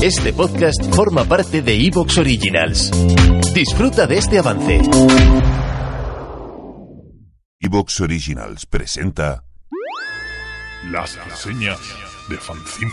Este podcast forma parte de Evox Originals. Disfruta de este avance. Evox Originals presenta Las reseñas de Fancine.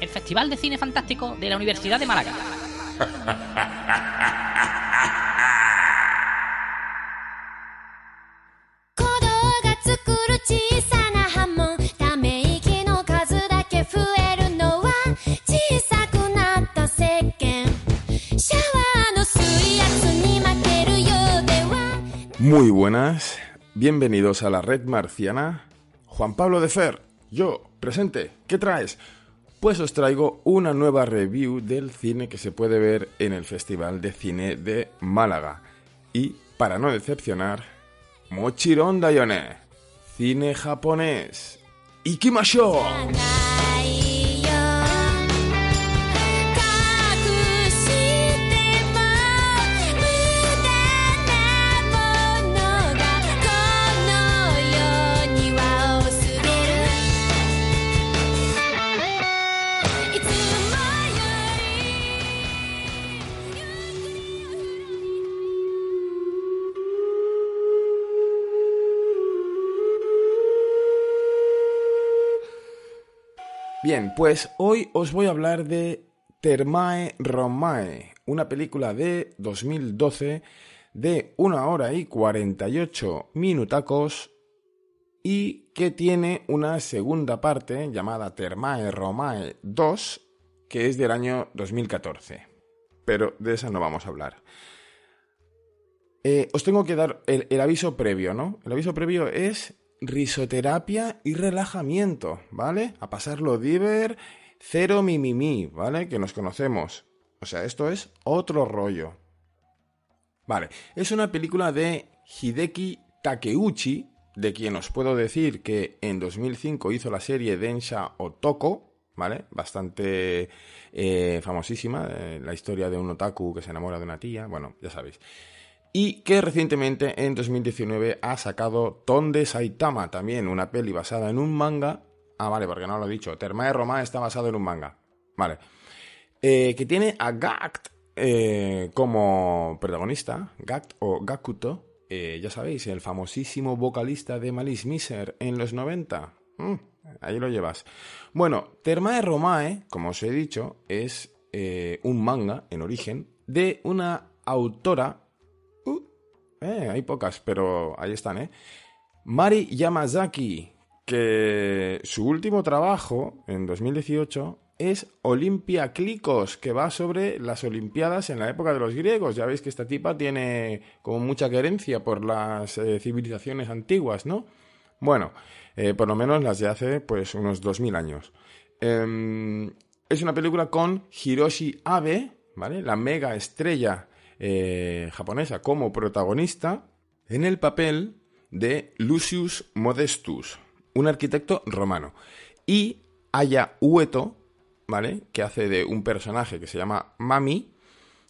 El Festival de Cine Fantástico de la Universidad de Málaga. Muy buenas, bienvenidos a la red marciana. Juan Pablo de Fer, yo, presente, ¿qué traes? Pues os traigo una nueva review del cine que se puede ver en el Festival de Cine de Málaga. Y, para no decepcionar, Mochiron Dayone, cine japonés. ¡Ikimasho! Bien, pues hoy os voy a hablar de Termae Romae, una película de 2012 de 1 hora y 48 minutacos y que tiene una segunda parte llamada Termae Romae 2, que es del año 2014. Pero de esa no vamos a hablar. Eh, os tengo que dar el, el aviso previo, ¿no? El aviso previo es risoterapia y relajamiento, ¿vale? A pasarlo diver, cero mimimi, ¿vale? Que nos conocemos. O sea, esto es otro rollo. Vale, es una película de Hideki Takeuchi, de quien os puedo decir que en 2005 hizo la serie Densha Otoko, ¿vale? Bastante eh, famosísima, eh, la historia de un otaku que se enamora de una tía, bueno, ya sabéis. Y que recientemente, en 2019, ha sacado Tonde Saitama, también una peli basada en un manga. Ah, vale, porque no lo he dicho. Termae Roma está basado en un manga. Vale. Eh, que tiene a Gact eh, como protagonista. Gact o Gakuto. eh, ya sabéis, el famosísimo vocalista de Malice Miser en los 90. Mm, ahí lo llevas. Bueno, Termae Romae, como os he dicho, es un manga en origen de una autora eh, hay pocas, pero ahí están, ¿eh? Mari Yamazaki, que su último trabajo, en 2018, es Olimpia Clicos, que va sobre las Olimpiadas en la época de los griegos. Ya veis que esta tipa tiene como mucha querencia por las eh, civilizaciones antiguas, ¿no? Bueno, eh, por lo menos las de hace, pues, unos 2000 años. Em, es una película con Hiroshi Abe, ¿vale? La mega estrella eh, japonesa como protagonista en el papel de Lucius Modestus, un arquitecto romano. Y Aya Ueto, ¿vale? Que hace de un personaje que se llama Mami,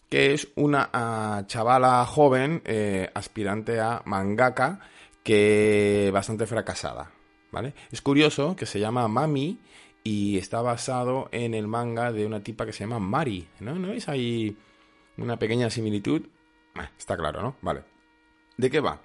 que es una ah, chavala joven eh, aspirante a mangaka que bastante fracasada, ¿vale? Es curioso que se llama Mami y está basado en el manga de una tipa que se llama Mari, ¿no? ¿No veis ahí una pequeña similitud? Está claro, ¿no? Vale. ¿De qué va?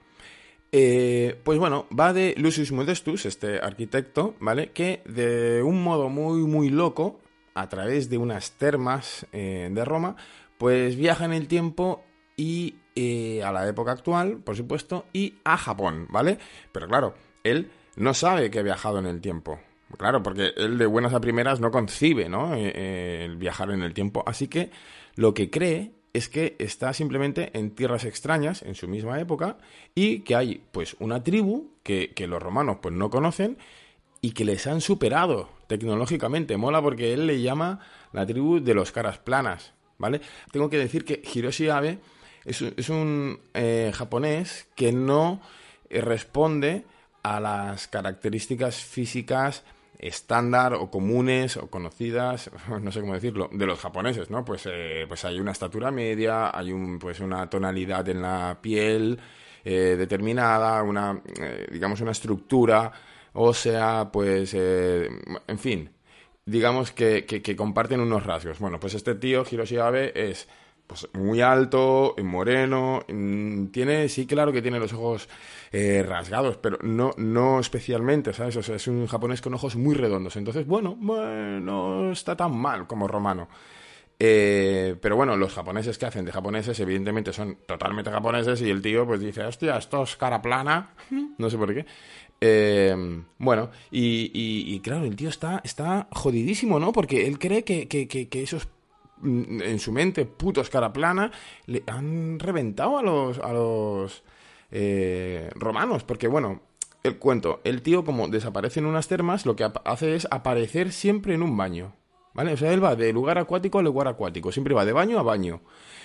Eh, pues bueno, va de Lucius Modestus, este arquitecto, ¿vale? Que de un modo muy, muy loco, a través de unas termas eh, de Roma, pues viaja en el tiempo y eh, a la época actual, por supuesto, y a Japón, ¿vale? Pero claro, él no sabe que ha viajado en el tiempo. Claro, porque él de buenas a primeras no concibe, ¿no? El viajar en el tiempo. Así que lo que cree es que está simplemente en tierras extrañas en su misma época y que hay pues una tribu que, que los romanos pues no conocen y que les han superado tecnológicamente. Mola porque él le llama la tribu de los caras planas, ¿vale? Tengo que decir que Hiroshi Abe es, un- eh, japonés que no eh, responde a las características físicas estándar o comunes o conocidas, no sé cómo decirlo, de los japoneses, ¿no? Pues, eh, pues hay una estatura media, hay un, pues una tonalidad en la piel eh, determinada, una, eh, digamos, una estructura ósea, pues, en fin. digamos que, que- que comparten unos rasgos. Bueno, pues este tío, Hiroshi Abe, es pues, muy alto, moreno, tiene, sí, claro que tiene los ojos eh, rasgados, pero no, no especialmente, ¿sabes? O sea, es un japonés con ojos muy redondos. Entonces, bueno, bueno, no está tan mal como romano. Eh, pero bueno, los japoneses que hacen de japoneses, evidentemente son totalmente japoneses y el tío pues dice, hostia, esto es cara plana, no sé por qué. Eh, bueno, y, y- y claro, el tío está, está jodidísimo, ¿no? Porque él cree que, que- que- que esos, en su mente, putos cara plana, le han reventado a los, a los eh, romanos, porque bueno... El cuento, el tío como desaparece en unas termas, lo que hace es aparecer siempre en un baño. ¿Vale? O sea, él va de lugar acuático a lugar acuático. Siempre va de baño a baño.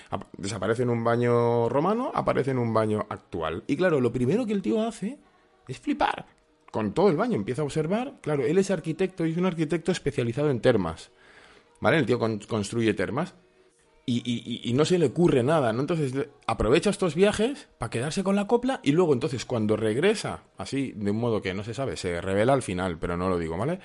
Ap- Desaparece en un baño romano, aparece en un baño actual. Y claro, lo primero que el tío hace es flipar. Con todo el baño empieza a observar. Claro, él es arquitecto y es un arquitecto especializado en termas. ¿Vale? El tío con- construye termas. Y, y- y- no se le ocurre nada, ¿no? Entonces aprovecha estos viajes para quedarse con la copla y luego entonces cuando regresa, así de un modo que no se sabe, se revela al final, pero no lo digo, ¿vale?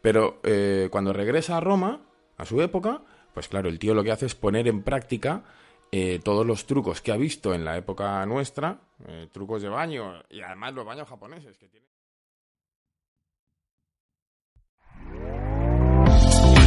Pero eh, cuando regresa a Roma, a su época, pues claro, el tío lo que hace es poner en práctica eh, todos los trucos que ha visto en la época nuestra, eh, trucos de baño y además los baños japoneses que tienen.